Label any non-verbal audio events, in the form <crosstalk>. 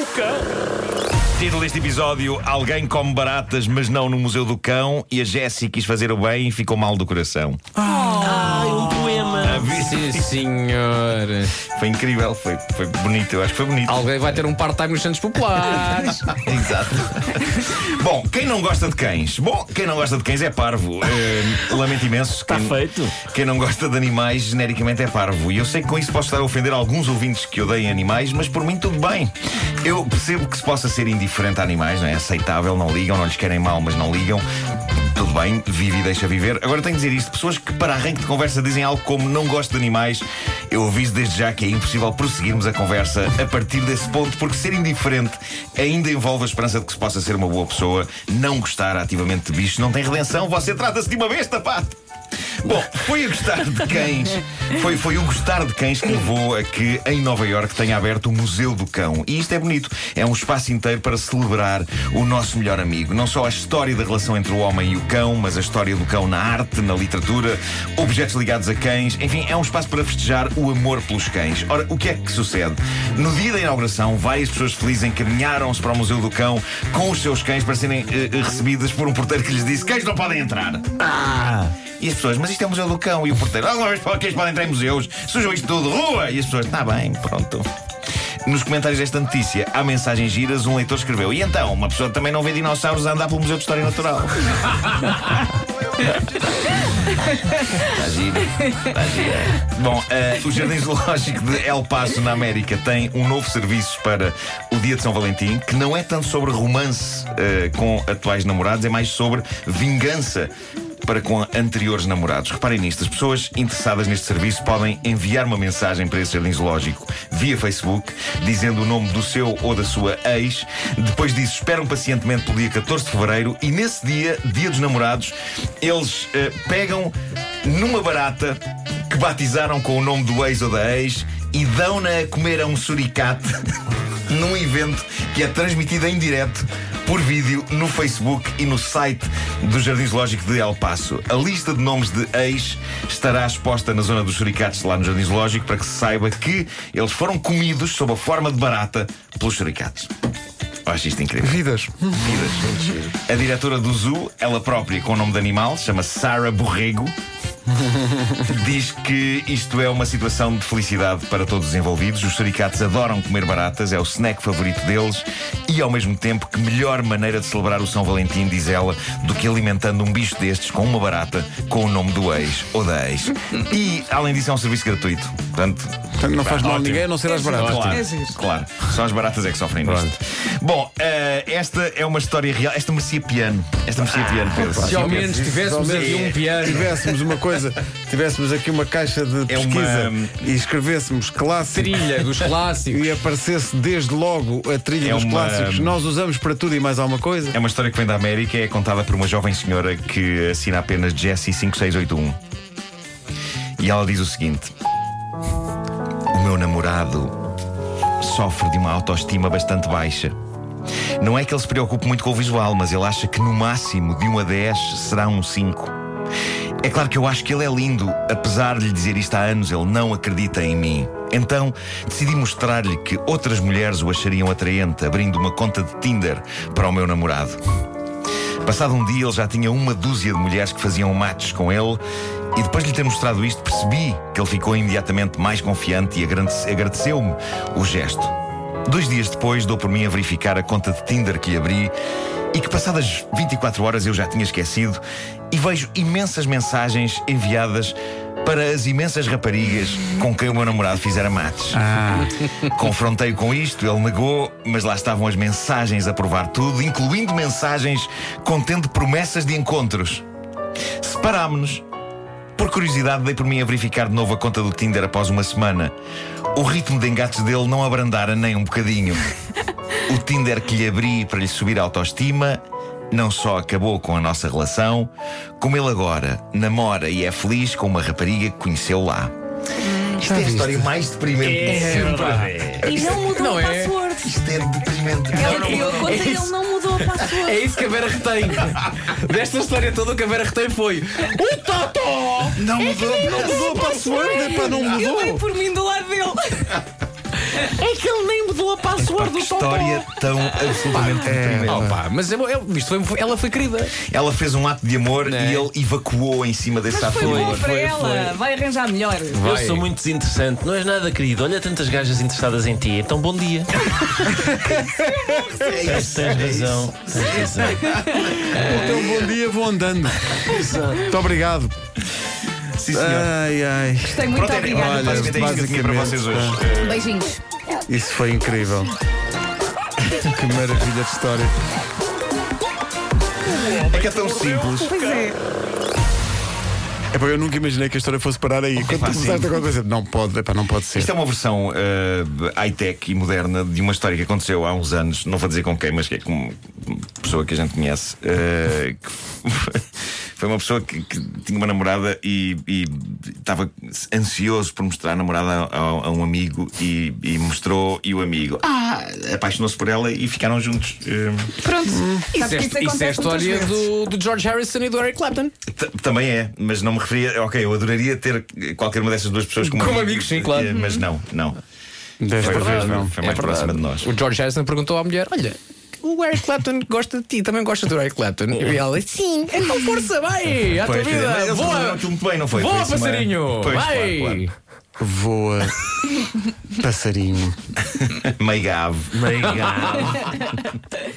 O cão. Título deste episódio: Alguém come baratas, mas não no Museu do Cão. E a Jessie quis fazer o bem e ficou mal do coração. A vi- Sim, senhor. <laughs> Foi incrível, foi, foi bonito, eu acho que foi bonito. Alguém vai ter um part-time nos Santos Populares. <laughs> Exato. Bom, quem não gosta de cães? Bom, quem não gosta de cães é parvo. Eh, lamento imenso. Está quem, feito. Quem não gosta de animais, genericamente é parvo. E eu sei que com isso posso estar a ofender alguns ouvintes que odeiem animais, mas por mim tudo bem. Eu percebo que se possa ser indiferente a animais, não é? Aceitável, não ligam, não lhes querem mal, mas não ligam. Tudo bem, vive e deixa viver. Agora tenho de dizer isto: pessoas que para arranque de conversa dizem algo como não gosto de animais, eu aviso desde já que é impossível prosseguirmos a conversa a partir desse ponto, porque ser indiferente ainda envolve a esperança de que se possa ser uma boa pessoa. Não gostar ativamente de bichos não tem redenção. Você trata-se de uma besta, pá! <laughs> Bom, foi o gostar de cães. Foi, foi o gostar de cães que levou a que em Nova Iorque tenha aberto o Museu do Cão. E isto é bonito. É um espaço inteiro para celebrar o nosso melhor amigo. Não só a história da relação entre o homem e o cão, mas a história do cão na arte, na literatura, objetos ligados a cães. Enfim, é um espaço para festejar o amor pelos cães. Ora, o que é que sucede? No dia da inauguração, várias pessoas felizes encaminharam-se para o Museu do Cão com os seus cães para serem eh, eh, recebidas por um porteiro que lhes disse: cães não podem entrar. E as pessoas, mas isto é o Museu do Cão. E o porteiro, alguma vez eles podem entrar em museus, sujam isto tudo, rua! E as pessoas, está bem, pronto. Nos comentários desta notícia, há mensagens giras, um leitor escreveu: E então, uma pessoa também não vê dinossauros a andar pelo Museu de História Natural. Está giro. Está giro. Bom, eh, o Jardim Zoológico de El Paso, na América, tem um novo serviço para o Dia de São Valentim, que não é tanto sobre romance eh, com atuais namorados, é mais sobre vingança para com anteriores namorados. Reparem nisto: as pessoas interessadas neste serviço podem enviar uma mensagem para esse jardim zoológico via Facebook, dizendo o nome do seu ou da sua ex. Depois disso, esperam pacientemente pelo dia 14 de fevereiro e nesse dia, dia dos namorados, eles eh, pegam numa barata que batizaram com o nome do ex ou da ex e dão-na a comer a um suricate <laughs> num evento que é transmitido em direto por vídeo no Facebook e no site do Jardim Zoológico de El Paso. A lista de nomes de ex estará exposta na zona dos suricates lá no Jardim Zoológico para que se saiba que eles foram comidos sob a forma de barata pelos suricates. Eu Acho isto incrível. Vidas. Vidas. A diretora do Zoo, ela própria com o nome de animal, chama-se Sarah Borrego. <laughs> Diz que isto é uma situação de felicidade para todos os envolvidos. Os suricates adoram comer baratas, é o snack favorito deles e, ao mesmo tempo, que melhor maneira de celebrar o São Valentim, diz ela, do que alimentando um bicho destes com uma barata com o nome do ex ou da ex. <laughs> E, além disso, é um serviço gratuito. Portanto, Portanto, não faz mal a Ótimo. ninguém a não ser as baratas. Claro, É claro. Só as baratas é que sofrem nisto. Bom, eh, esta é uma história real. Esta merecia piano. Esta merecia piano, Pedro. Se ao menos tivéssemos um piano. tivéssemos uma coisa, tivéssemos aqui uma caixa de É uma- pesquisa e escrevêssemos clássico Trilha dos clássicos. <laughs> e aparecesse desde logo a trilha É dos uma- clássicos, nós usamos para tudo e mais alguma coisa. É uma história que vem da América e é contada por uma jovem senhora que assina apenas Jessie 5681. E ela diz o seguinte: O meu namorado sofre de uma autoestima bastante baixa. Não é que ele se preocupe muito com o visual, mas ele acha que no máximo de 1 a 10 será um 5. É claro que eu acho que ele é lindo, apesar de lhe dizer isto há anos, ele não acredita em mim. Então decidi mostrar-lhe que outras mulheres o achariam atraente, abrindo uma conta de Tinder para o meu namorado. Passado um dia, ele já tinha uma dúzia de mulheres que faziam matches com ele, e depois de lhe ter mostrado isto, percebi que ele ficou imediatamente mais confiante e agradece- agradeceu-me o gesto. Dois dias depois, dou por mim a verificar a conta de Tinder que lhe abri e que, passadas 24 horas, eu já tinha esquecido, e vejo imensas mensagens enviadas para as imensas raparigas com quem o meu namorado fizera matches. Confrontei-o com isto, ele negou, mas lá estavam as mensagens a provar tudo, incluindo mensagens contendo promessas de encontros. Separámos-nos. Por curiosidade, dei por mim a verificar de novo a conta do Tinder após uma semana. O ritmo de engates dele não abrandara nem um bocadinho. O Tinder que lhe abri para lhe subir a autoestima não só acabou com a nossa relação, como ele agora namora e é feliz com uma rapariga que conheceu lá. Isto é a história mais deprimente de sempre. E não mudou Não a é? password. Isto é deprimente. Ele criou a conta e ele não mudou a password. É isso que a Vera retém. Desta história toda, o que a Vera retém foi o Totó! Não mudou. Não mudou a password, epá, não Eu dei mudou. por mim do lado dele. É que ele nem mudou a password Que do história tão absolutamente deprimente. Oh, pá, mas é, é, isto foi, ela foi querida. Ela fez um ato de amor É. e ele evacuou em cima desse ato Foi de bom amor. para foi, ela. Vai arranjar melhor. Eu sou muito desinteressante, não és nada querido. Olha tantas gajas interessadas em ti, então bom dia. É isso, Tens é isso. razão, tens razão. Então, bom dia, vou andando. Muito obrigado. Sim, senhor. Ai, ai. Gostei muito, Pronto, é- obrigada. olha, basicamente é isso que eu tinha para vocês hoje. Beijinhos. Isso foi incrível. Que maravilha de história. É que é tão simples. Pois é. Epá, eu nunca imaginei que a história fosse parar aí. Quando Epá, tu começaste sim. a contar, não pode, epá, não pode ser. Isto é uma versão eh, high-tech e moderna de uma história que aconteceu há uns anos, não vou dizer com quem, mas que é com uma pessoa que a gente conhece. eh, que foi uma pessoa que, que tinha uma namorada e, e estava ansioso por mostrar a namorada a, a um amigo e, e mostrou, e o amigo ah, apaixonou-se por ela e ficaram juntos. Eh, Pronto. Isso Sabes é, isso é a acontece muitas história do, do George Harrison e do Eric Clapton. T- Também é, mas não me referia. Ok, eu adoraria ter qualquer uma dessas duas pessoas como, Como amigos, sim, claro. eh, Mas não, não. Desta Foi, vez não. foi mais É próxima de nós. O George Harrison perguntou à mulher: Olha, o Eric Clapton gosta de ti, também gosta do Eric Clapton. E ela Sim, então força, vai, à tua vida, voa, muito bem, não foi? voa, Foi uma- passarinho, Pois, vai. claro, claro. Voa. <laughs> Passarinho. Meio ave. Meio gato. <laughs>